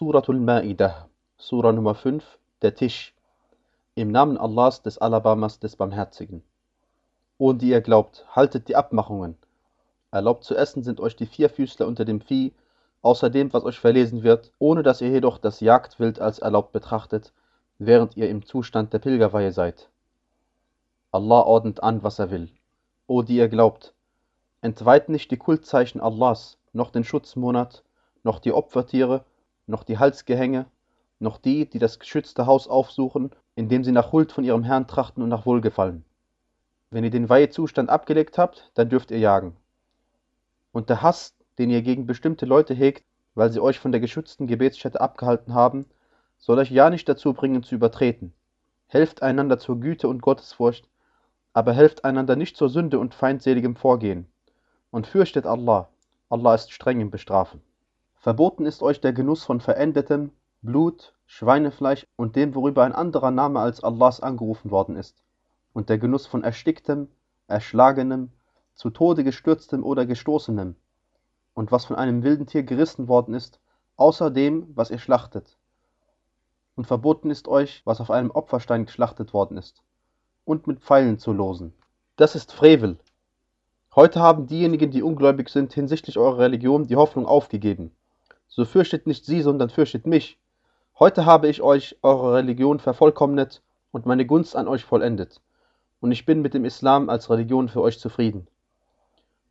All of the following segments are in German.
Suratul Ma'idah, Surah Nummer 5, der Tisch. Im Namen Allahs, des Alabamas, des Barmherzigen. O die ihr glaubt, haltet die Abmachungen. Erlaubt zu essen sind euch die Vierfüßler unter dem Vieh, außer dem, was euch verlesen wird, ohne dass ihr jedoch das Jagdwild als erlaubt betrachtet, während ihr im Zustand der Pilgerweihe seid. Allah ordnet an, was er will. O die ihr glaubt, entweiht nicht die Kultzeichen Allahs, noch den Schutzmonat, noch die Opfertiere, noch die Halsgehänge, noch die, die das geschützte Haus aufsuchen, indem sie nach Huld von ihrem Herrn trachten und nach Wohlgefallen. Wenn ihr den Weihezustand abgelegt habt, dann dürft ihr jagen. Und der Hass, den ihr gegen bestimmte Leute hegt, weil sie euch von der geschützten Gebetsstätte abgehalten haben, soll euch ja nicht dazu bringen zu übertreten. Helft einander zur Güte und Gottesfurcht, aber helft einander nicht zur Sünde und feindseligem Vorgehen. Und fürchtet Allah, Allah ist streng im Bestrafen. Verboten ist euch der Genuss von verendetem Blut, Schweinefleisch und dem, worüber ein anderer Name als Allahs angerufen worden ist, und der Genuss von ersticktem, erschlagenem, zu Tode gestürztem oder gestoßenem, und was von einem wilden Tier gerissen worden ist, außer dem, was ihr schlachtet. Und verboten ist euch, was auf einem Opferstein geschlachtet worden ist, und mit Pfeilen zu losen. Das ist Frevel. Heute haben diejenigen, die ungläubig sind, hinsichtlich eurer Religion die Hoffnung aufgegeben. So fürchtet nicht sie, sondern fürchtet mich. Heute habe ich euch eure Religion vervollkommnet und meine Gunst an euch vollendet. Und ich bin mit dem Islam als Religion für euch zufrieden.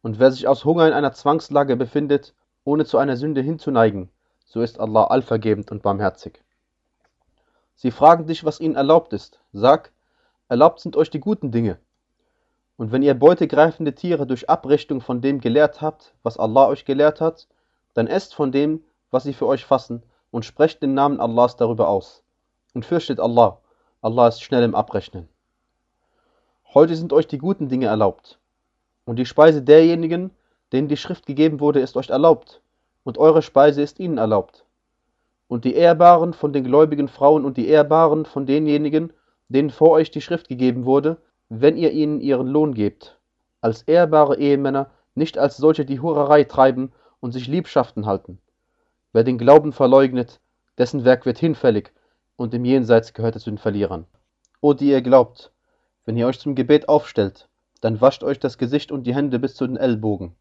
Und wer sich aus Hunger in einer Zwangslage befindet, ohne zu einer Sünde hinzuneigen, so ist Allah allvergebend und barmherzig. Sie fragen dich, was ihnen erlaubt ist. Sag, erlaubt sind euch die guten Dinge. Und wenn ihr beutegreifende Tiere durch Abrichtung von dem gelehrt habt, was Allah euch gelehrt hat, dann esst von dem, was sie für euch fassen, und sprecht den Namen Allahs darüber aus. Und fürchtet Allah. Allah ist schnell im Abrechnen. Heute sind euch die guten Dinge erlaubt. Und die Speise derjenigen, denen die Schrift gegeben wurde, ist euch erlaubt. Und eure Speise ist ihnen erlaubt. Und die Ehrbaren von den gläubigen Frauen und die Ehrbaren von denjenigen, denen vor euch die Schrift gegeben wurde, wenn ihr ihnen ihren Lohn gebt. Als ehrbare Ehemänner, nicht als solche, die Hurerei treiben und sich Liebschaften halten Wer den Glauben verleugnet, dessen Werk wird hinfällig, und im Jenseits gehört er zu den Verlierern. O die ihr glaubt, wenn ihr euch zum Gebet aufstellt, dann wascht euch das Gesicht und die Hände bis zu den Ellbogen,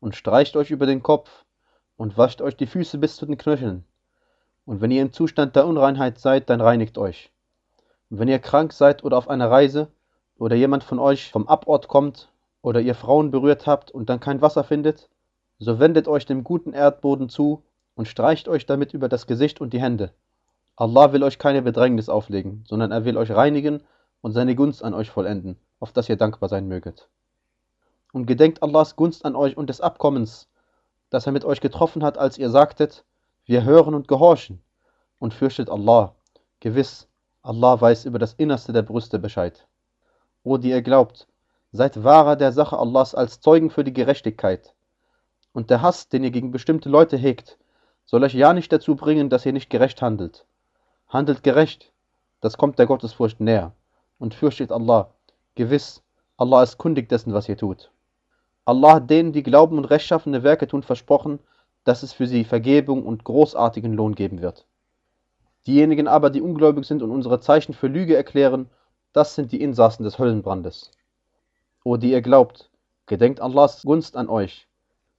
und streicht euch über den Kopf, und wascht euch die Füße bis zu den Knöcheln. Und wenn ihr im Zustand der Unreinheit seid, dann reinigt euch. Und wenn ihr krank seid oder auf einer Reise, oder jemand von euch vom Abort kommt, oder ihr Frauen berührt habt und dann kein Wasser findet, so wendet euch dem guten Erdboden zu und streicht euch damit über das Gesicht und die Hände. Allah will euch keine Bedrängnis auflegen, sondern er will euch reinigen und seine Gunst an euch vollenden, auf das ihr dankbar sein möget. Und gedenkt Allahs Gunst an euch und des Abkommens, das er mit euch getroffen hat, als ihr sagtet, wir hören und gehorchen, und fürchtet Allah. Gewiss, Allah weiß über das Innerste der Brüste Bescheid. O die ihr glaubt, seid wahrer der Sache Allahs als Zeugen für die Gerechtigkeit. Und der Hass, den ihr gegen bestimmte Leute hegt, soll euch ja nicht dazu bringen, dass ihr nicht gerecht handelt. Handelt gerecht, das kommt der Gottesfurcht näher. Und fürchtet Allah. Gewiss, Allah ist kundig dessen, was ihr tut. Allah hat denen, die glauben und rechtschaffene Werke tun, versprochen, dass es für sie Vergebung und großartigen Lohn geben wird. Diejenigen aber, die ungläubig sind und unsere Zeichen für Lüge erklären, das sind die Insassen des Höllenbrandes. O die ihr glaubt, gedenkt Allahs Gunst an euch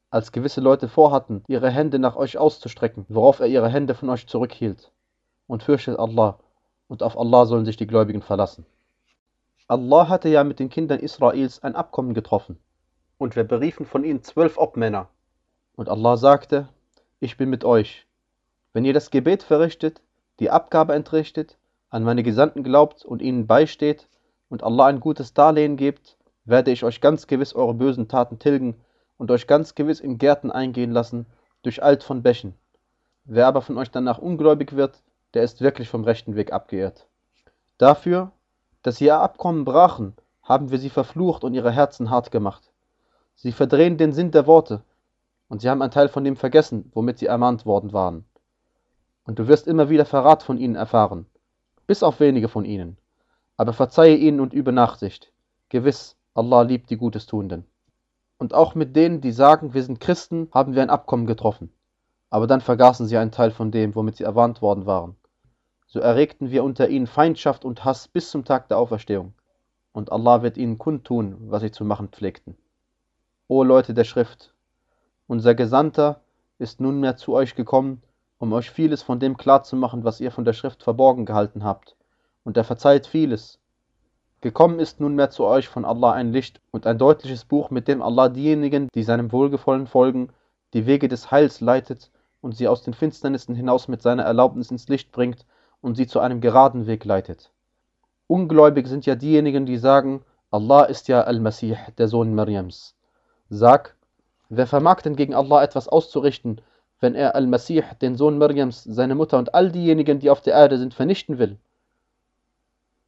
als gewisse Leute vorhatten, ihre Hände nach euch auszustrecken, worauf er ihre Hände von euch zurückhielt. Und fürchtet Allah, und auf Allah sollen sich die Gläubigen verlassen. Allah hatte ja mit den Kindern Israels ein Abkommen getroffen, und wir beriefen von ihnen zwölf Obmänner. Und Allah sagte, ich bin mit euch. Wenn ihr das Gebet verrichtet, die Abgabe entrichtet, an meine Gesandten glaubt und ihnen beisteht und Allah ein gutes Darlehen gebt, werde ich euch ganz gewiss eure bösen Taten tilgen und euch ganz gewiss in Gärten eingehen lassen, durch Alt von Bächen. Wer aber von euch danach ungläubig wird, der ist wirklich vom rechten Weg abgeirrt. Dafür, dass sie ihr Abkommen brachen, haben wir sie verflucht und ihre Herzen hart gemacht. Sie verdrehen den Sinn der Worte, und sie haben einen Teil von dem vergessen, womit sie ermahnt worden waren. Und du wirst immer wieder Verrat von ihnen erfahren, bis auf wenige von ihnen. Aber verzeihe ihnen und übe Nachsicht. Gewiss, Allah liebt die Gutes Tuenden. Und auch mit denen, die sagen, wir sind Christen, haben wir ein Abkommen getroffen. aber dann vergaßen sie einen Teil von dem, womit sie erwarnt worden waren. So erregten wir unter ihnen Feindschaft und Hass bis zum Tag der Auferstehung. Und Allah wird ihnen kundtun, was sie zu machen pflegten. O Leute der Schrift, unser Gesandter ist nunmehr zu euch gekommen, um euch vieles von dem klarzumachen, was ihr von der Schrift verborgen gehalten habt, und er verzeiht vieles. Gekommen ist nunmehr zu euch von Allah ein Licht und ein deutliches Buch, mit dem Allah diejenigen, die seinem Wohlgefallen folgen, die Wege des Heils leitet und sie aus den Finsternissen hinaus mit seiner Erlaubnis ins Licht bringt und sie zu einem geraden Weg leitet. Ungläubig sind ja diejenigen, die sagen, Allah ist ja Al-Masih, der Sohn Mariams. Sag, wer vermag denn gegen Allah etwas auszurichten, wenn er Al-Masih, den Sohn Mariams, seine Mutter und all diejenigen, die auf der Erde sind, vernichten will?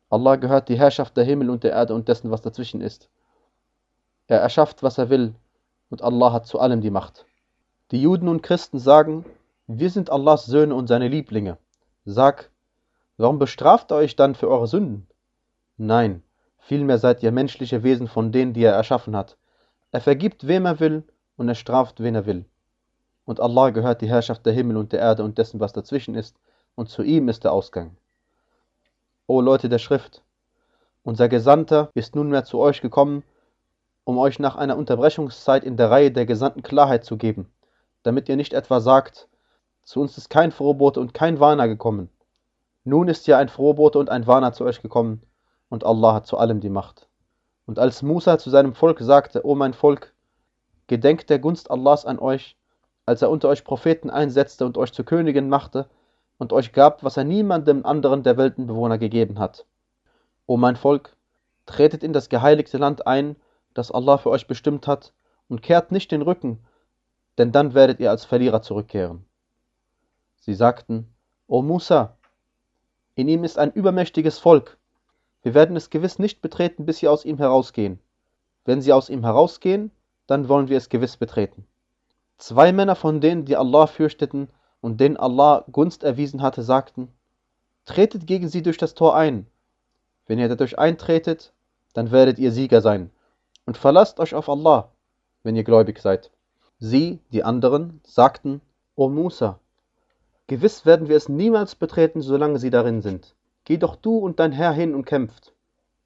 Allah gehört die Herrschaft der Himmel und der Erde und dessen, was dazwischen ist. Er erschafft, was er will, und Allah hat zu allem die Macht. Die Juden und Christen sagen, wir sind Allahs Söhne und seine Lieblinge. Sag, warum bestraft er euch dann für eure Sünden? Nein, vielmehr seid ihr menschliche Wesen von denen, die er erschaffen hat. Er vergibt, wem er will, und er straft, wen er will. Und Allah gehört die Herrschaft der Himmel und der Erde und dessen, was dazwischen ist, und zu ihm ist der Ausgang. O Leute der Schrift, unser Gesandter ist nunmehr zu euch gekommen, um euch nach einer Unterbrechungszeit in der Reihe der Gesandten Klarheit zu geben, damit ihr nicht etwa sagt, zu uns ist kein Frohbote und kein Warner gekommen. Nun ist ja ein Frohbote und ein Warner zu euch gekommen, und Allah hat zu allem die Macht. Und als Musa zu seinem Volk sagte, O mein Volk, gedenkt der Gunst Allahs an euch, als er unter euch Propheten einsetzte und euch zu Königen machte, und euch gab, was er niemandem anderen der Weltenbewohner gegeben hat. O mein Volk, tretet in das geheiligte Land ein, das Allah für euch bestimmt hat, und kehrt nicht den Rücken, denn dann werdet ihr als Verlierer zurückkehren. Sie sagten, O Musa, in ihm ist ein übermächtiges Volk, wir werden es gewiss nicht betreten, bis sie aus ihm herausgehen. Wenn sie aus ihm herausgehen, dann wollen wir es gewiss betreten. Zwei Männer von denen, die Allah fürchteten, und denen Allah Gunst erwiesen hatte, sagten, Tretet gegen sie durch das Tor ein. Wenn ihr dadurch eintretet, dann werdet ihr Sieger sein. Und verlasst euch auf Allah, wenn ihr gläubig seid. Sie, die anderen, sagten, O Musa, gewiss werden wir es niemals betreten, solange sie darin sind. Geh doch du und dein Herr hin und kämpft.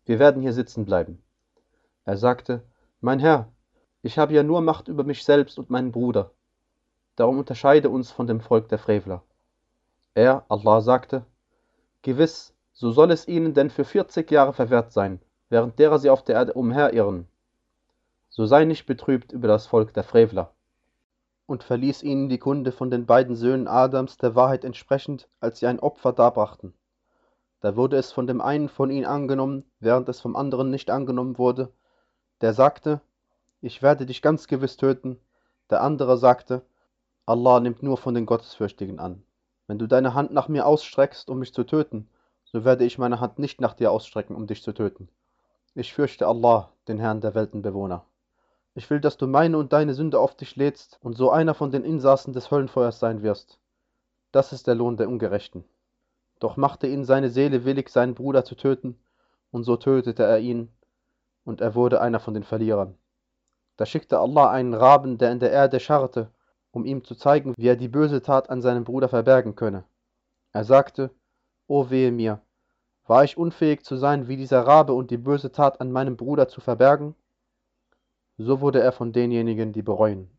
Wir werden hier sitzen bleiben. Er sagte, Mein Herr, ich habe ja nur Macht über mich selbst und meinen Bruder. Darum unterscheide uns von dem Volk der Frevler. Er, Allah, sagte, Gewiss, so soll es ihnen denn für vierzig Jahre verwehrt sein, während derer sie auf der Erde umherirren. So sei nicht betrübt über das Volk der Frevler. Und verließ ihnen die Kunde von den beiden Söhnen Adams der Wahrheit entsprechend, als sie ein Opfer darbrachten. Da wurde es von dem einen von ihnen angenommen, während es vom anderen nicht angenommen wurde. Der sagte, ich werde dich ganz gewiss töten. Der andere sagte, Allah nimmt nur von den Gottesfürchtigen an. Wenn du deine Hand nach mir ausstreckst, um mich zu töten, so werde ich meine Hand nicht nach dir ausstrecken, um dich zu töten. Ich fürchte Allah, den Herrn der Weltenbewohner. Ich will, dass du meine und deine Sünde auf dich lädst und so einer von den Insassen des Höllenfeuers sein wirst. Das ist der Lohn der Ungerechten. Doch machte ihn seine Seele willig, seinen Bruder zu töten, und so tötete er ihn, und er wurde einer von den Verlierern. Da schickte Allah einen Raben, der in der Erde scharrte, um ihm zu zeigen, wie er die böse Tat an seinem Bruder verbergen könne. Er sagte, O wehe mir, war ich unfähig zu sein wie dieser Rabe und die böse Tat an meinem Bruder zu verbergen? So wurde er von denjenigen, die bereuen.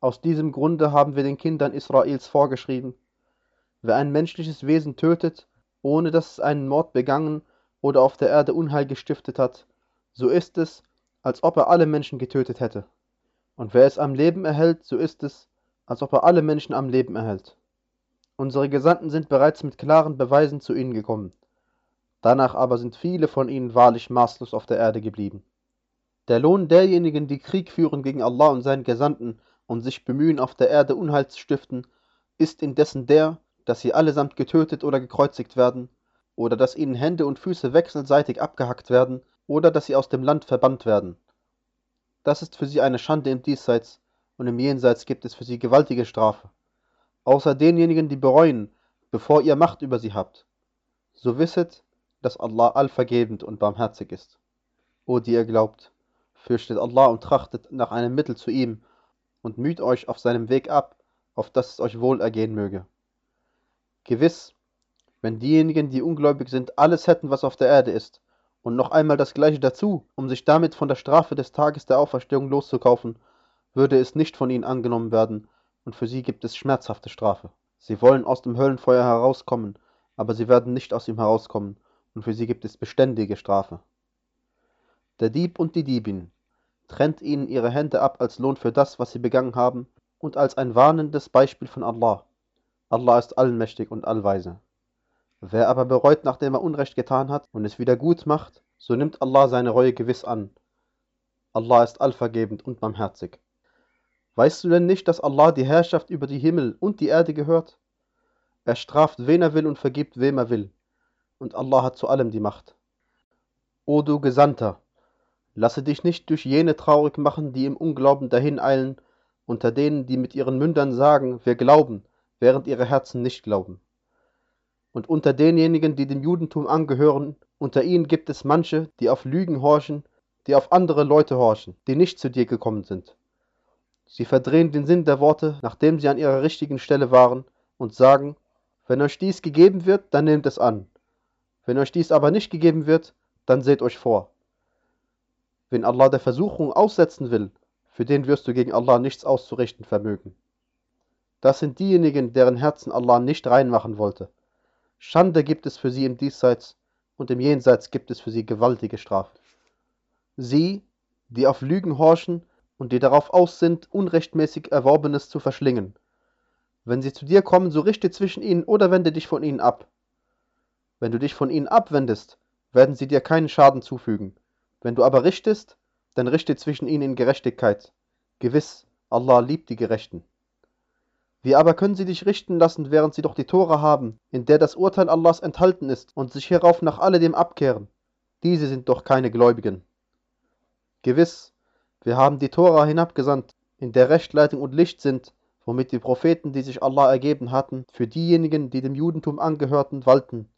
Aus diesem Grunde haben wir den Kindern Israels vorgeschrieben, wer ein menschliches Wesen tötet, ohne dass es einen Mord begangen oder auf der Erde Unheil gestiftet hat, so ist es, als ob er alle Menschen getötet hätte. Und wer es am Leben erhält, so ist es, als ob er alle Menschen am Leben erhält. Unsere Gesandten sind bereits mit klaren Beweisen zu ihnen gekommen. Danach aber sind viele von ihnen wahrlich maßlos auf der Erde geblieben. Der Lohn derjenigen, die Krieg führen gegen Allah und seinen Gesandten und sich bemühen, auf der Erde Unheil zu stiften, ist indessen der, dass sie allesamt getötet oder gekreuzigt werden, oder dass ihnen Hände und Füße wechselseitig abgehackt werden, oder dass sie aus dem Land verbannt werden. Das ist für sie eine Schande im Diesseits und im Jenseits gibt es für sie gewaltige Strafe. Außer denjenigen, die bereuen, bevor ihr Macht über sie habt. So wisset, dass Allah allvergebend und barmherzig ist. O die ihr glaubt, fürchtet Allah und trachtet nach einem Mittel zu ihm und müht euch auf seinem Weg ab, auf dass es euch wohl ergehen möge. Gewiss, wenn diejenigen, die ungläubig sind, alles hätten, was auf der Erde ist, und noch einmal das gleiche dazu, um sich damit von der Strafe des Tages der Auferstehung loszukaufen, würde es nicht von ihnen angenommen werden, und für sie gibt es schmerzhafte Strafe. Sie wollen aus dem Höllenfeuer herauskommen, aber sie werden nicht aus ihm herauskommen, und für sie gibt es beständige Strafe. Der Dieb und die Diebin trennt ihnen ihre Hände ab als Lohn für das, was sie begangen haben, und als ein warnendes Beispiel von Allah. Allah ist allmächtig und allweise. Wer aber bereut, nachdem er Unrecht getan hat und es wieder gut macht, so nimmt Allah seine Reue gewiss an. Allah ist allvergebend und barmherzig. Weißt du denn nicht, dass Allah die Herrschaft über die Himmel und die Erde gehört? Er straft, wen er will und vergibt, wem er will. Und Allah hat zu allem die Macht. O du Gesandter, lasse dich nicht durch jene traurig machen, die im Unglauben dahineilen, unter denen, die mit ihren Mündern sagen, wir glauben, während ihre Herzen nicht glauben. Und unter denjenigen, die dem Judentum angehören, unter ihnen gibt es manche, die auf Lügen horchen, die auf andere Leute horchen, die nicht zu dir gekommen sind. Sie verdrehen den Sinn der Worte, nachdem sie an ihrer richtigen Stelle waren, und sagen, wenn euch dies gegeben wird, dann nehmt es an. Wenn euch dies aber nicht gegeben wird, dann seht euch vor. Wenn Allah der Versuchung aussetzen will, für den wirst du gegen Allah nichts auszurichten vermögen. Das sind diejenigen, deren Herzen Allah nicht reinmachen wollte. Schande gibt es für sie im Diesseits und im Jenseits gibt es für sie gewaltige Strafe. Sie, die auf Lügen horchen und die darauf aus sind, unrechtmäßig Erworbenes zu verschlingen. Wenn sie zu dir kommen, so richte zwischen ihnen oder wende dich von ihnen ab. Wenn du dich von ihnen abwendest, werden sie dir keinen Schaden zufügen. Wenn du aber richtest, dann richte zwischen ihnen in Gerechtigkeit. Gewiss, Allah liebt die Gerechten. Wie aber können sie dich richten lassen, während sie doch die Tora haben, in der das Urteil Allahs enthalten ist, und sich hierauf nach alledem abkehren? Diese sind doch keine Gläubigen. Gewiss, wir haben die Tora hinabgesandt, in der Rechtleitung und Licht sind, womit die Propheten, die sich Allah ergeben hatten, für diejenigen, die dem Judentum angehörten, walten.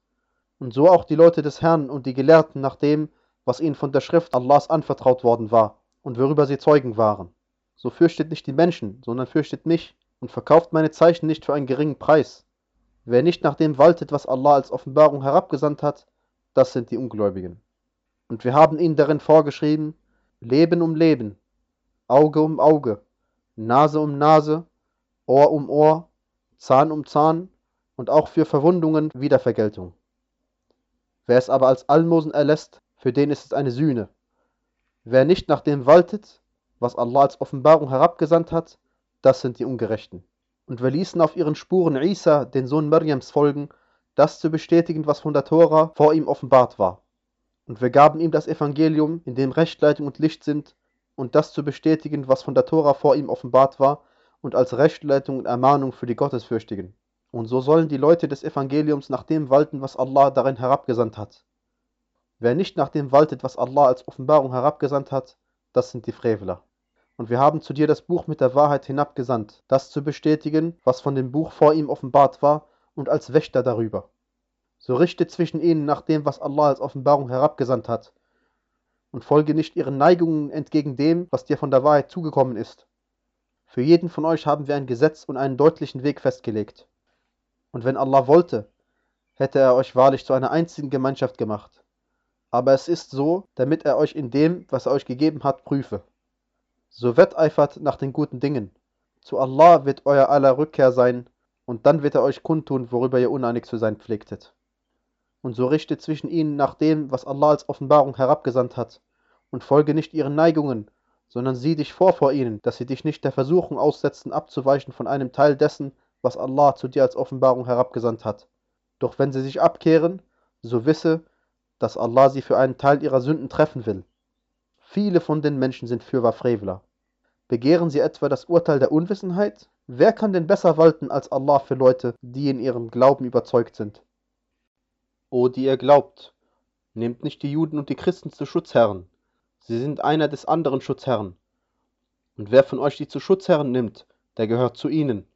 Und so auch die Leute des Herrn und die Gelehrten nach dem, was ihnen von der Schrift Allahs anvertraut worden war und worüber sie Zeugen waren. So fürchtet nicht die Menschen, sondern fürchtet mich, und verkauft meine Zeichen nicht für einen geringen Preis. Wer nicht nach dem waltet, was Allah als Offenbarung herabgesandt hat, das sind die Ungläubigen. Und wir haben ihnen darin vorgeschrieben, Leben um Leben, Auge um Auge, Nase um Nase, Ohr um Ohr, Zahn um Zahn und auch für Verwundungen Wiedervergeltung. Wer es aber als Almosen erlässt, für den ist es eine Sühne. Wer nicht nach dem waltet, was Allah als Offenbarung herabgesandt hat, das sind die Ungerechten. Und wir ließen auf ihren Spuren Isa, den Sohn Mariams, folgen, das zu bestätigen, was von der Tora vor ihm offenbart war. Und wir gaben ihm das Evangelium, in dem Rechtleitung und Licht sind, und das zu bestätigen, was von der Tora vor ihm offenbart war, und als Rechtleitung und Ermahnung für die Gottesfürchtigen. Und so sollen die Leute des Evangeliums nach dem walten, was Allah darin herabgesandt hat. Wer nicht nach dem waltet, was Allah als Offenbarung herabgesandt hat, das sind die Freveler. Und wir haben zu dir das Buch mit der Wahrheit hinabgesandt, das zu bestätigen, was von dem Buch vor ihm offenbart war, und als Wächter darüber. So richte zwischen ihnen nach dem, was Allah als Offenbarung herabgesandt hat, und folge nicht ihren Neigungen entgegen dem, was dir von der Wahrheit zugekommen ist. Für jeden von euch haben wir ein Gesetz und einen deutlichen Weg festgelegt. Und wenn Allah wollte, hätte er euch wahrlich zu einer einzigen Gemeinschaft gemacht. Aber es ist so, damit er euch in dem, was er euch gegeben hat, prüfe. So wetteifert nach den guten Dingen. Zu Allah wird euer aller Rückkehr sein, und dann wird er euch kundtun, worüber ihr uneinig zu sein pflegtet. Und so richte zwischen ihnen nach dem, was Allah als Offenbarung herabgesandt hat, und folge nicht ihren Neigungen, sondern sieh dich vor vor ihnen, dass sie dich nicht der Versuchung aussetzen, abzuweichen von einem Teil dessen, was Allah zu dir als Offenbarung herabgesandt hat. Doch wenn sie sich abkehren, so wisse, dass Allah sie für einen Teil ihrer Sünden treffen will. Viele von den Menschen sind fürwahr Frevler. Begehren sie etwa das Urteil der Unwissenheit? Wer kann denn besser walten als Allah für Leute, die in ihrem Glauben überzeugt sind? O die ihr glaubt, nehmt nicht die Juden und die Christen zu Schutzherren, sie sind einer des anderen Schutzherren. Und wer von euch die zu Schutzherren nimmt, der gehört zu ihnen.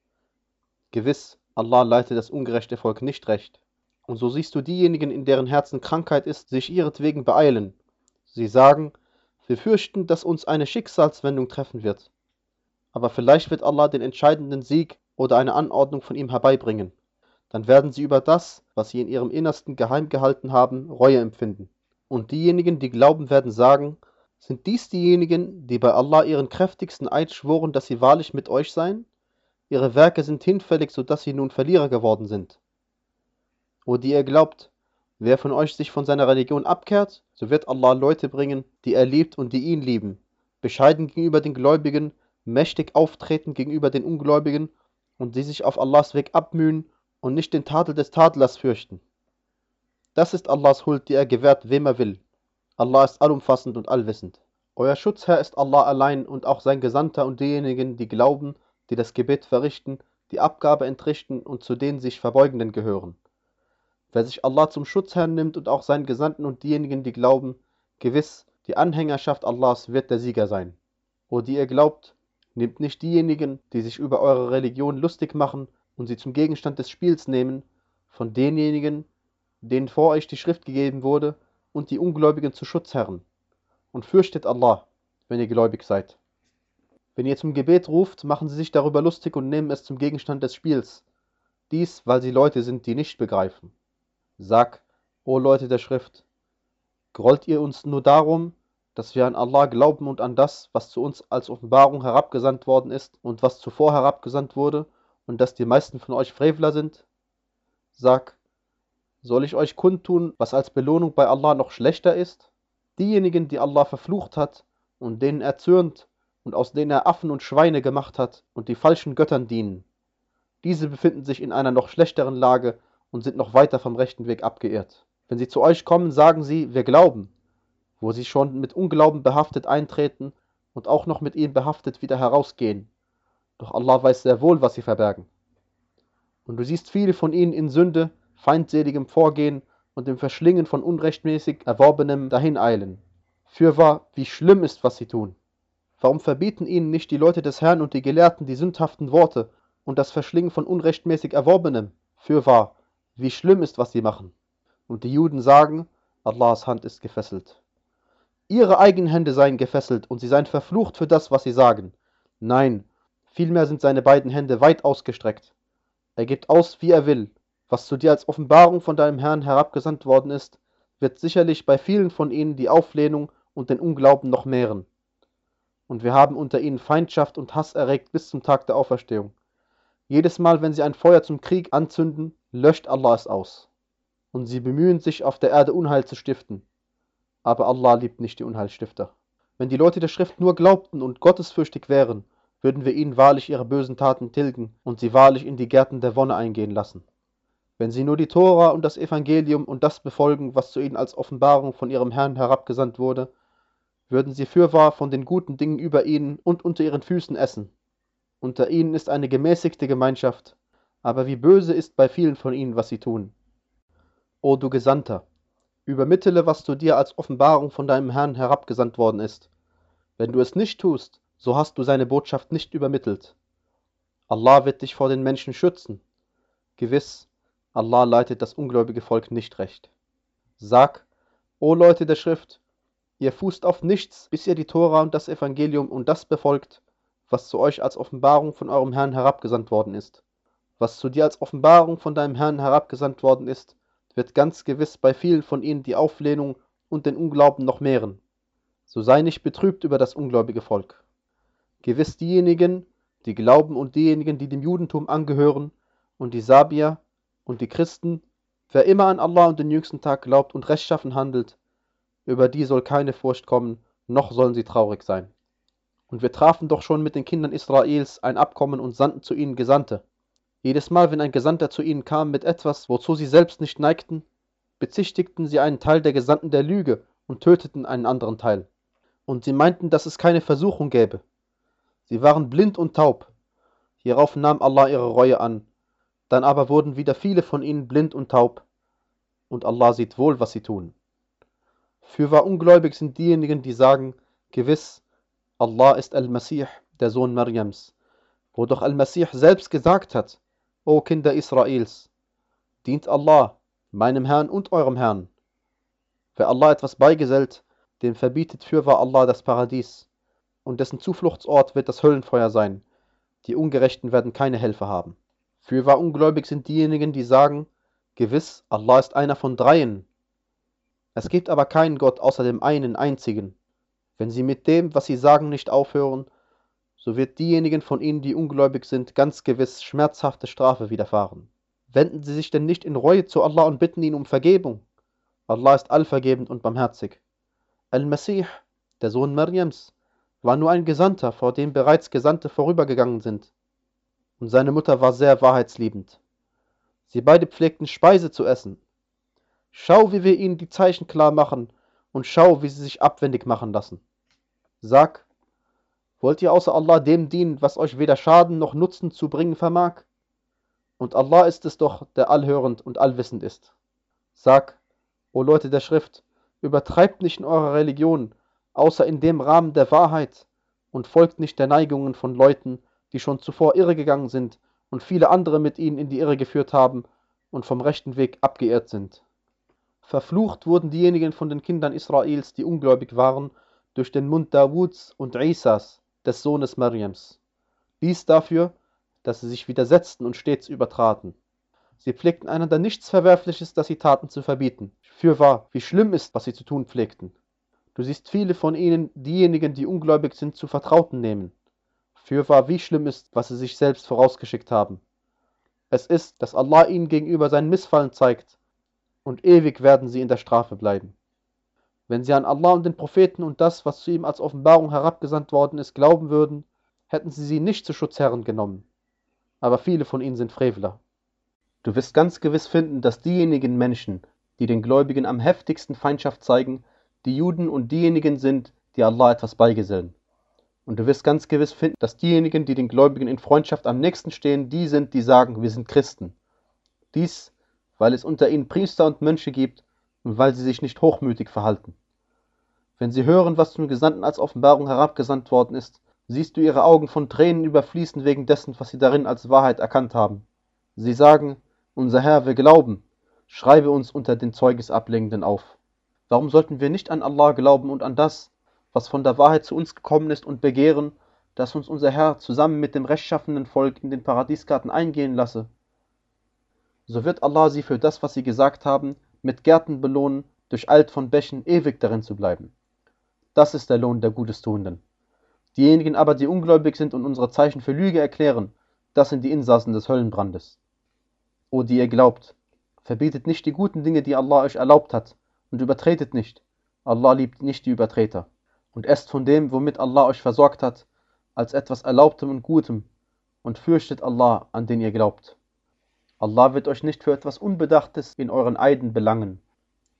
Gewiss, Allah leitet das ungerechte Volk nicht recht. Und so siehst du diejenigen, in deren Herzen Krankheit ist, sich ihretwegen beeilen. Sie sagen, wir fürchten, dass uns eine Schicksalswendung treffen wird. Aber vielleicht wird Allah den entscheidenden Sieg oder eine Anordnung von ihm herbeibringen. Dann werden sie über das, was sie in ihrem Innersten geheim gehalten haben, Reue empfinden. Und diejenigen, die glauben, werden sagen, sind dies diejenigen, die bei Allah ihren kräftigsten Eid schworen, dass sie wahrlich mit euch seien? Ihre Werke sind hinfällig, so dass sie nun Verlierer geworden sind. O die ihr glaubt, wer von euch sich von seiner Religion abkehrt, so wird Allah Leute bringen, die er liebt und die ihn lieben, bescheiden gegenüber den Gläubigen, mächtig auftreten gegenüber den Ungläubigen und die sich auf Allahs Weg abmühen und nicht den Tadel des Tadlers fürchten. Das ist Allahs Huld, die er gewährt, wem er will. Allah ist allumfassend und allwissend. Euer Schutzherr ist Allah allein und auch sein Gesandter und diejenigen, die glauben, die das Gebet verrichten, die Abgabe entrichten und zu den sich Verbeugenden gehören. Wer sich Allah zum Schutzherrn nimmt und auch seinen Gesandten und diejenigen, die glauben, gewiss, die Anhängerschaft Allahs wird der Sieger sein. O die ihr glaubt, nehmt nicht diejenigen, die sich über eure Religion lustig machen und sie zum Gegenstand des Spiels nehmen, von denjenigen, denen vor euch die Schrift gegeben wurde, und die Ungläubigen zu Schutzherren. Und fürchtet Allah, wenn ihr gläubig seid. Wenn ihr zum Gebet ruft, machen sie sich darüber lustig und nehmen es zum Gegenstand des Spiels. Dies, weil sie Leute sind, die nicht begreifen. Sag, o Leute der Schrift, grollt ihr uns nur darum, dass wir an Allah glauben und an das, was zu uns als Offenbarung herabgesandt worden ist und was zuvor herabgesandt wurde, und dass die meisten von euch Frevler sind? Sag, soll ich euch kundtun, was als Belohnung bei Allah noch schlechter ist? Diejenigen, die Allah verflucht hat und denen er zürnt und aus denen er Affen und Schweine gemacht hat und die falschen Göttern dienen. Diese befinden sich in einer noch schlechteren Lage und sind noch weiter vom rechten Weg abgeirrt. Wenn sie zu euch kommen, sagen sie, wir glauben, wo sie schon mit Unglauben behaftet eintreten und auch noch mit ihm behaftet wieder herausgehen. Doch Allah weiß sehr wohl, was sie verbergen. Und du siehst viele von ihnen in Sünde, feindseligem Vorgehen und dem Verschlingen von unrechtmäßig Erworbenem dahineilen. Fürwahr, wie schlimm ist, was sie tun. Warum verbieten ihnen nicht die Leute des Herrn und die Gelehrten die sündhaften Worte und das Verschlingen von unrechtmäßig Erworbenem? Fürwahr, wie schlimm ist, was sie machen. Und die Juden sagen, Allahs Hand ist gefesselt. Ihre eigenen Hände seien gefesselt und sie seien verflucht für das, was sie sagen. Nein, vielmehr sind seine beiden Hände weit ausgestreckt. Er gibt aus, wie er will, was zu dir als Offenbarung von deinem Herrn herabgesandt worden ist, wird sicherlich bei vielen von ihnen die Auflehnung und den Unglauben noch mehren. Und wir haben unter ihnen Feindschaft und Hass erregt bis zum Tag der Auferstehung. Jedes Mal, wenn sie ein Feuer zum Krieg anzünden, löscht Allah es aus. Und sie bemühen sich, auf der Erde Unheil zu stiften. Aber Allah liebt nicht die Unheilstifter. Wenn die Leute der Schrift nur glaubten und gottesfürchtig wären, würden wir ihnen wahrlich ihre bösen Taten tilgen und sie wahrlich in die Gärten der Wonne eingehen lassen. Wenn sie nur die Tora und das Evangelium und das befolgen, was zu ihnen als Offenbarung von ihrem Herrn herabgesandt wurde, würden sie fürwahr von den guten Dingen über ihnen und unter ihren Füßen essen. Unter ihnen ist eine gemäßigte Gemeinschaft, aber wie böse ist bei vielen von ihnen, was sie tun. O du Gesandter, übermittele, was zu dir als Offenbarung von deinem Herrn herabgesandt worden ist. Wenn du es nicht tust, so hast du seine Botschaft nicht übermittelt. Allah wird dich vor den Menschen schützen. Gewiss, Allah leitet das ungläubige Volk nicht recht. Sag, o Leute der Schrift, ihr fußt auf nichts, bis ihr die Tora und das Evangelium und das befolgt, was zu euch als Offenbarung von eurem Herrn herabgesandt worden ist. Was zu dir als Offenbarung von deinem Herrn herabgesandt worden ist, wird ganz gewiss bei vielen von ihnen die Auflehnung und den Unglauben noch mehren. So sei nicht betrübt über das ungläubige Volk. Gewiss diejenigen, die glauben und diejenigen, die dem Judentum angehören, und die Sabier, und die Christen, wer immer an Allah und den jüngsten Tag glaubt und rechtschaffen handelt, über die soll keine Furcht kommen, noch sollen sie traurig sein. Und wir trafen doch schon mit den Kindern Israels ein Abkommen und sandten zu ihnen Gesandte. Jedes Mal, wenn ein Gesandter zu ihnen kam mit etwas, wozu sie selbst nicht neigten, bezichtigten sie einen Teil der Gesandten der Lüge und töteten einen anderen Teil. Und sie meinten, dass es keine Versuchung gäbe. Sie waren blind und taub. Hierauf nahm Allah ihre Reue an dann aber wurden wieder viele von ihnen blind und taub. Und Allah sieht wohl, was sie tun. Fürwahr ungläubig sind diejenigen, die sagen, gewiss, Allah ist Al-Masih, der Sohn Mariams. Wo doch Al-Masih selbst gesagt hat, O Kinder Israels, dient Allah, meinem Herrn und eurem Herrn. Wer Allah etwas beigesellt, dem verbietet fürwahr Allah das Paradies, und dessen Zufluchtsort wird das Höllenfeuer sein, Die Ungerechten werden keine Helfer haben. Fürwahr ungläubig sind diejenigen, die sagen, gewiss, Allah ist einer von dreien. Es gibt aber keinen Gott außer dem einen einzigen. Wenn sie mit dem, was sie sagen, nicht aufhören, so wird diejenigen von ihnen, die ungläubig sind, ganz gewiss schmerzhafte Strafe widerfahren. Wenden sie sich denn nicht in Reue zu Allah und bitten ihn um Vergebung? Allah ist allvergebend und barmherzig. Al-Masih, der Sohn Mariams, war nur ein Gesandter, vor dem bereits Gesandte vorübergegangen sind. Und seine Mutter war sehr wahrheitsliebend. Sie beide pflegten Speise zu essen. Schau, wie wir ihnen die Zeichen klar machen, und schau, wie sie sich abwendig machen lassen. Sag, wollt ihr außer Allah dem dienen, was euch weder Schaden noch Nutzen zu bringen vermag? Und Allah ist es doch, der allhörend und allwissend ist. Sag, o Leute der Schrift, übertreibt nicht in eurer Religion, außer in dem Rahmen der Wahrheit, und folgt nicht der Neigungen von Leuten, die schon zuvor irregegangen sind und viele andere mit ihnen in die Irre geführt haben und vom rechten Weg abgeirrt sind. Verflucht wurden diejenigen von den Kindern Israels, die ungläubig waren, durch den Mund Dawuds und Isas, des Sohnes Mariams. Dies dafür, dass sie sich widersetzten und stets übertraten. Sie pflegten einander nichts Verwerfliches, das sie taten, zu verbieten. Fürwahr, wie schlimm ist, was sie zu tun pflegten. Du siehst viele von ihnen, diejenigen, die ungläubig sind, zu Vertrauten nehmen. Fürwahr, wie schlimm ist, was sie sich selbst vorausgeschickt haben. Es ist, dass Allah ihnen gegenüber sein Missfallen zeigt, und ewig werden sie in der Strafe bleiben. Wenn sie an Allah und den Propheten und das, was zu ihm als Offenbarung herabgesandt worden ist, glauben würden, hätten sie sie nicht zu Schutzherren genommen. Aber viele von ihnen sind Frevler. Du wirst ganz gewiss finden, dass diejenigen Menschen, die den Gläubigen am heftigsten Feindschaft zeigen, die Juden und diejenigen sind, die Allah etwas beigesellen. Und du wirst ganz gewiss finden, dass diejenigen, die den Gläubigen in Freundschaft am nächsten stehen, die sind, die sagen, wir sind Christen. Dies, weil es unter ihnen Priester und Mönche gibt und weil sie sich nicht hochmütig verhalten. Wenn sie hören, was zum Gesandten als Offenbarung herabgesandt worden ist, siehst du ihre Augen von Tränen überfließen wegen dessen, was sie darin als Wahrheit erkannt haben. Sie sagen, unser Herr, wir glauben, schreibe uns unter den Zeugesablegenden auf. Warum sollten wir nicht an Allah glauben und an das, was von der Wahrheit zu uns gekommen ist und begehren, dass uns unser Herr zusammen mit dem rechtschaffenen Volk in den Paradiesgarten eingehen lasse? So wird Allah sie für das, was sie gesagt haben, mit Gärten belohnen, durcheilt von Bächen ewig darin zu bleiben. Das ist der Lohn der Gutestuenden. Diejenigen aber, die ungläubig sind und unsere Zeichen für Lüge erklären, das sind die Insassen des Höllenbrandes. O die ihr glaubt, verbietet nicht die guten Dinge, die Allah euch erlaubt hat, und übertretet nicht. Allah liebt nicht die Übertreter. Und esst von dem, womit Allah euch versorgt hat, als etwas Erlaubtem und Gutem, und fürchtet Allah, an den ihr glaubt. Allah wird euch nicht für etwas Unbedachtes in euren Eiden belangen.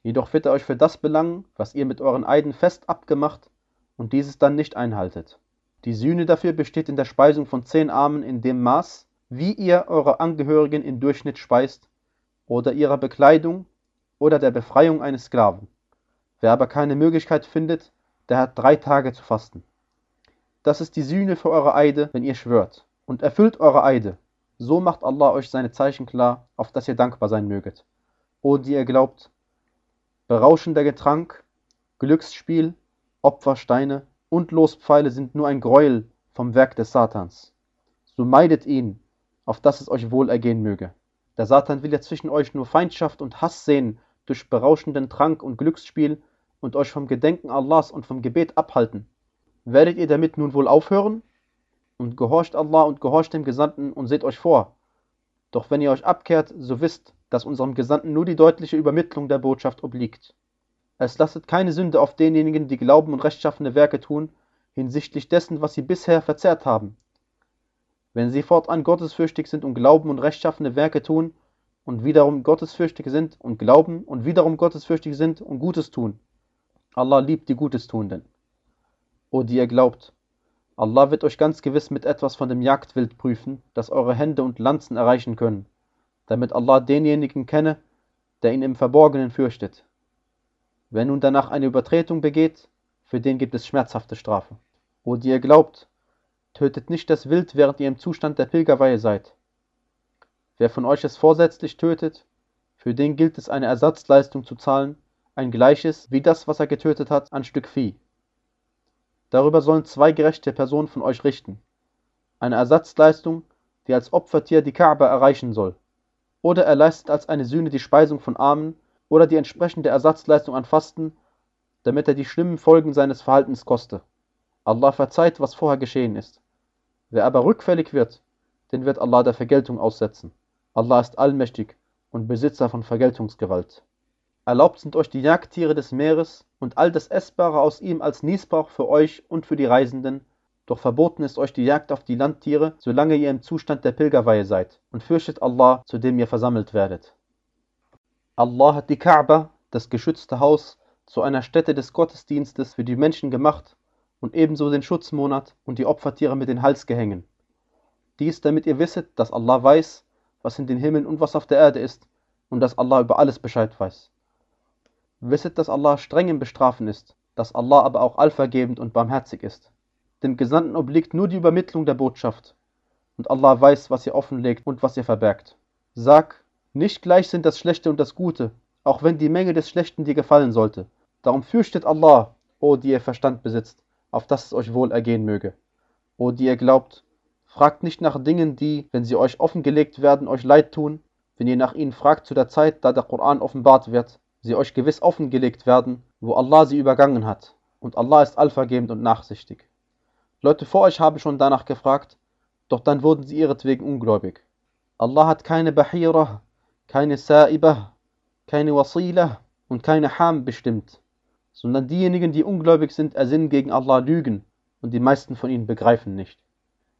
Jedoch wird er euch für das belangen, was ihr mit euren Eiden fest abgemacht und dieses dann nicht einhaltet. Die Sühne dafür besteht in der Speisung von zehn Armen in dem Maß, wie ihr eure Angehörigen im Durchschnitt speist, oder ihrer Bekleidung oder der Befreiung eines Sklaven. Wer aber keine Möglichkeit findet, der hat drei Tage zu fasten. Das ist die Sühne für eure Eide, wenn ihr schwört. Und erfüllt eure Eide. So macht Allah euch seine Zeichen klar, auf dass ihr dankbar sein möget. O die ihr glaubt, berauschender Getrank, Glücksspiel, Opfersteine und Lospfeile sind nur ein Gräuel vom Werk des Satans. So meidet ihn, auf dass es euch wohl ergehen möge. Der Satan will ja zwischen euch nur Feindschaft und Hass sehen durch berauschenden Trank und Glücksspiel und euch vom Gedenken Allahs und vom Gebet abhalten. Werdet ihr damit nun wohl aufhören? Und gehorcht Allah und gehorcht dem Gesandten und seht euch vor. Doch wenn ihr euch abkehrt, so wisst, dass unserem Gesandten nur die deutliche Übermittlung der Botschaft obliegt. Es lastet keine Sünde auf denjenigen, die Glauben und rechtschaffene Werke tun, hinsichtlich dessen, was sie bisher verzehrt haben. Wenn sie fortan gottesfürchtig sind und Glauben und rechtschaffene Werke tun, und wiederum gottesfürchtig sind und glauben und wiederum gottesfürchtig sind und Gutes tun. Allah liebt die Gutestuenden. O die ihr glaubt, Allah wird euch ganz gewiss mit etwas von dem Jagdwild prüfen, das eure Hände und Lanzen erreichen können, damit Allah denjenigen kenne, der ihn im Verborgenen fürchtet. Wer nun danach eine Übertretung begeht, für den gibt es schmerzhafte Strafe. O die ihr glaubt, tötet nicht das Wild, während ihr im Zustand der Pilgerweihe seid. Wer von euch es vorsätzlich tötet, für den gilt es eine Ersatzleistung zu zahlen, ein gleiches wie das, was er getötet hat, an Stück Vieh. Darüber sollen zwei gerechte Personen von euch richten. eine Ersatzleistung, die als Opfertier die Kaaba erreichen soll. Oder er leistet als eine Sühne die Speisung von Armen oder die entsprechende Ersatzleistung an Fasten, damit er die schlimmen Folgen seines Verhaltens koste. Allah verzeiht, was vorher geschehen ist. Wer aber rückfällig wird, den wird Allah der Vergeltung aussetzen. Allah ist allmächtig und Besitzer von Vergeltungsgewalt. Erlaubt sind euch die Jagdtiere des Meeres und all das Essbare aus ihm als Niesbrauch für euch und für die Reisenden, doch verboten ist euch die Jagd auf die Landtiere, solange ihr im Zustand der Pilgerweihe seid, und fürchtet Allah, zu dem ihr versammelt werdet. Allah hat die Kaaba, das geschützte Haus, zu einer Stätte des Gottesdienstes für die Menschen gemacht und ebenso den Schutzmonat und die Opfertiere mit den Halsgehängen. Dies, damit ihr wisset, dass Allah weiß, was in den Himmeln und was auf der Erde ist, und dass Allah über alles Bescheid weiß. Wisset, dass Allah streng im Bestrafen ist, dass Allah aber auch allvergebend und barmherzig ist. Dem Gesandten obliegt nur die Übermittlung der Botschaft, und Allah weiß, was ihr offenlegt und was ihr verbergt. Sag, nicht gleich sind das Schlechte und das Gute, auch wenn die Menge des Schlechten dir gefallen sollte. Darum fürchtet Allah, o die ihr Verstand besitzt, auf dass es euch wohl ergehen möge. O die ihr glaubt, Fragt nicht nach Dingen, die, wenn sie euch offengelegt werden, euch leid tun, wenn ihr nach ihnen fragt zu der Zeit, da der Koran offenbart wird, sie euch gewiss offengelegt werden, wo Allah sie übergangen hat. Und Allah ist allvergebend und nachsichtig. Leute vor euch haben schon danach gefragt, doch dann wurden sie ihretwegen ungläubig. Allah hat keine Bahira, keine Sa'ibah, keine Wasila und keine Ham bestimmt, sondern diejenigen, die ungläubig sind, ersinnen gegen Allah Lügen und die meisten von ihnen begreifen nicht.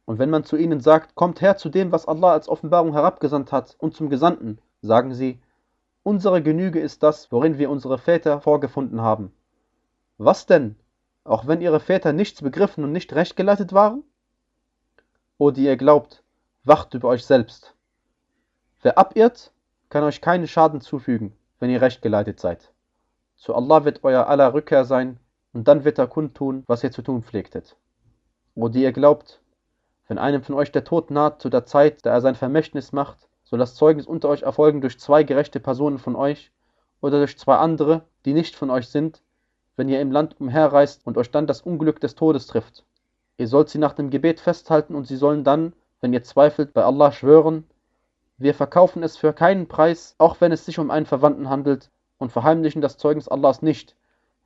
Und wenn man zu ihnen sagt, kommt her zu dem, was Allah als Offenbarung herabgesandt hat und zum Gesandten, sagen sie, unsere Genüge ist das, worin wir unsere Väter vorgefunden haben. Was denn, auch wenn ihre Väter nichts begriffen und nicht recht geleitet waren? O die ihr glaubt, wacht über euch selbst. Wer abirrt, kann euch keinen Schaden zufügen, wenn ihr recht geleitet seid. Zu Allah wird euer aller Rückkehr sein, und dann wird er kundtun, was ihr zu tun pflegtet. O die ihr glaubt, wenn einem von euch der Tod naht zu der Zeit, da er sein Vermächtnis macht, soll das Zeugnis unter euch erfolgen durch zwei gerechte Personen von euch oder durch zwei andere, die nicht von euch sind, wenn ihr im Land umherreist und euch dann das Unglück des Todes trifft. Ihr sollt sie nach dem Gebet festhalten und sie sollen dann, wenn ihr zweifelt, bei Allah schwören, wir verkaufen es für keinen Preis, auch wenn es sich um einen Verwandten handelt, und verheimlichen das Zeugnis Allahs nicht,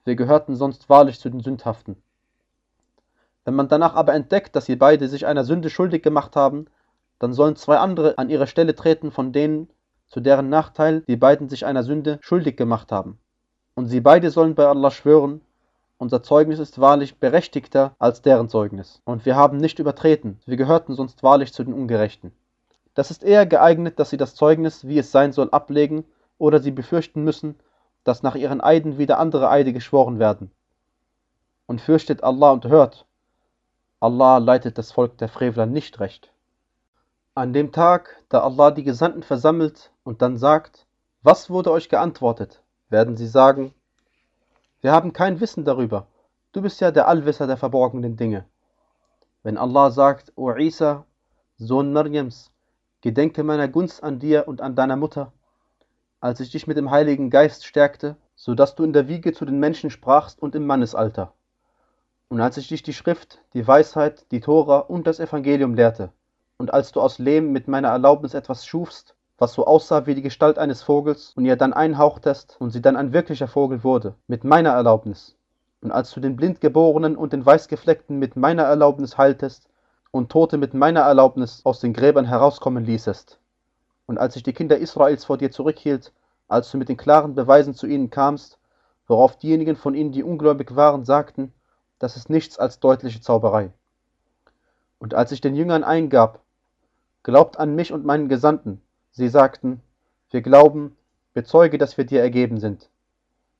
wir gehörten sonst wahrlich zu den Sündhaften. Wenn man danach aber entdeckt, dass sie beide sich einer Sünde schuldig gemacht haben, dann sollen zwei andere an ihre Stelle treten von denen, zu deren Nachteil die beiden sich einer Sünde schuldig gemacht haben. Und sie beide sollen bei Allah schwören, unser Zeugnis ist wahrlich berechtigter als deren Zeugnis. Und wir haben nicht übertreten, wir gehörten sonst wahrlich zu den Ungerechten. Das ist eher geeignet, dass sie das Zeugnis, wie es sein soll, ablegen, oder sie befürchten müssen, dass nach ihren Eiden wieder andere Eide geschworen werden. Und fürchtet Allah und hört, Allah leitet das Volk der Frevler nicht recht. An dem Tag, da Allah die Gesandten versammelt und dann sagt, was wurde euch geantwortet, werden sie sagen, wir haben kein Wissen darüber, du bist ja der Allwisser der verborgenen Dinge. Wenn Allah sagt, O Isa, Sohn Mariams, gedenke meiner Gunst an dir und an deiner Mutter, als ich dich mit dem Heiligen Geist stärkte, so dass du in der Wiege zu den Menschen sprachst und im Mannesalter. Und als ich dich die Schrift, die Weisheit, die Tora und das Evangelium lehrte, und als du aus Lehm mit meiner Erlaubnis etwas schufst, was so aussah wie die Gestalt eines Vogels, und ihr dann einhauchtest und sie dann ein wirklicher Vogel wurde, mit meiner Erlaubnis, und als du den Blindgeborenen und den Weißgefleckten mit meiner Erlaubnis heiltest und Tote mit meiner Erlaubnis aus den Gräbern herauskommen ließest, und als ich die Kinder Israels vor dir zurückhielt, als du mit den klaren Beweisen zu ihnen kamst, worauf diejenigen von ihnen, die ungläubig waren, sagten, das ist nichts als deutliche Zauberei. Und als ich den Jüngern eingab, glaubt an mich und meinen Gesandten, sie sagten, wir glauben, bezeuge, dass wir dir ergeben sind.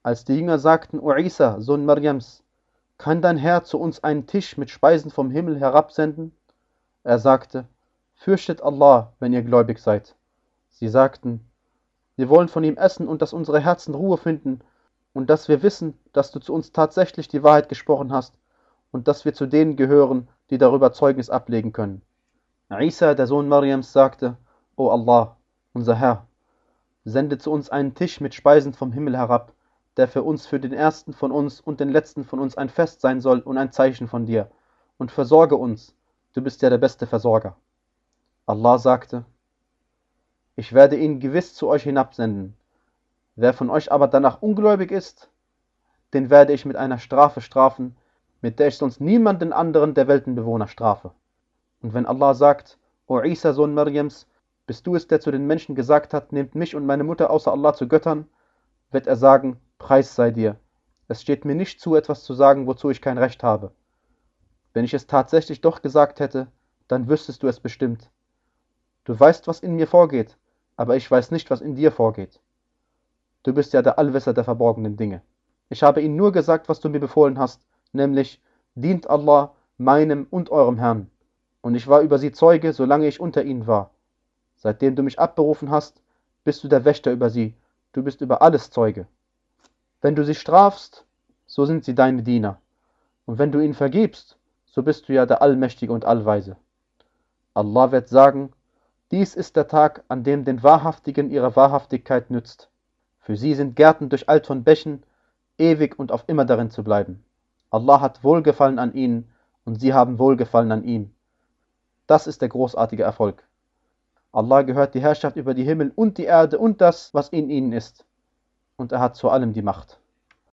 Als die Jünger sagten, O Isa, Sohn Mariams, kann dein Herr zu uns einen Tisch mit Speisen vom Himmel herabsenden? Er sagte, fürchtet Allah, wenn ihr gläubig seid. Sie sagten, wir wollen von ihm essen und dass unsere Herzen Ruhe finden und dass wir wissen, dass du zu uns tatsächlich die Wahrheit gesprochen hast und dass wir zu denen gehören, die darüber Zeugnis ablegen können. Isa, der Sohn Mariams, sagte, O Allah, unser Herr, sende zu uns einen Tisch mit Speisen vom Himmel herab, der für uns, für den ersten von uns und den letzten von uns ein Fest sein soll und ein Zeichen von dir, und versorge uns, du bist ja der beste Versorger. Allah sagte, ich werde ihn gewiss zu euch hinabsenden. Wer von euch aber danach ungläubig ist, den werde ich mit einer Strafe strafen, mit der ich sonst niemanden anderen der Weltenbewohner strafe. Und wenn Allah sagt, O Isa, Sohn Mariams, bist du es, der zu den Menschen gesagt hat, nehmt mich und meine Mutter außer Allah zu Göttern, wird er sagen, Preis sei dir. Es steht mir nicht zu, etwas zu sagen, wozu ich kein Recht habe. Wenn ich es tatsächlich doch gesagt hätte, dann wüsstest du es bestimmt. Du weißt, was in mir vorgeht, aber ich weiß nicht, was in dir vorgeht. Du bist ja der Allwisser der verborgenen Dinge. Ich habe ihnen nur gesagt, was du mir befohlen hast, nämlich, dient Allah, meinem und eurem Herrn. Und ich war über sie Zeuge, solange ich unter ihnen war. Seitdem du mich abberufen hast, bist du der Wächter über sie, du bist über alles Zeuge. Wenn du sie strafst, so sind sie deine Diener. Und wenn du ihnen vergibst, so bist du ja der Allmächtige und Allweise. Allah wird sagen, dies ist der Tag, an dem den Wahrhaftigen ihre Wahrhaftigkeit nützt. Für sie sind Gärten durcheilt von Bächen, ewig und auf immer darin zu bleiben. Allah hat Wohlgefallen an ihnen und sie haben Wohlgefallen an ihm. Das ist der großartige Erfolg. Allah gehört die Herrschaft über die Himmel und die Erde und das, was in ihnen ist. Und er hat zu allem die Macht.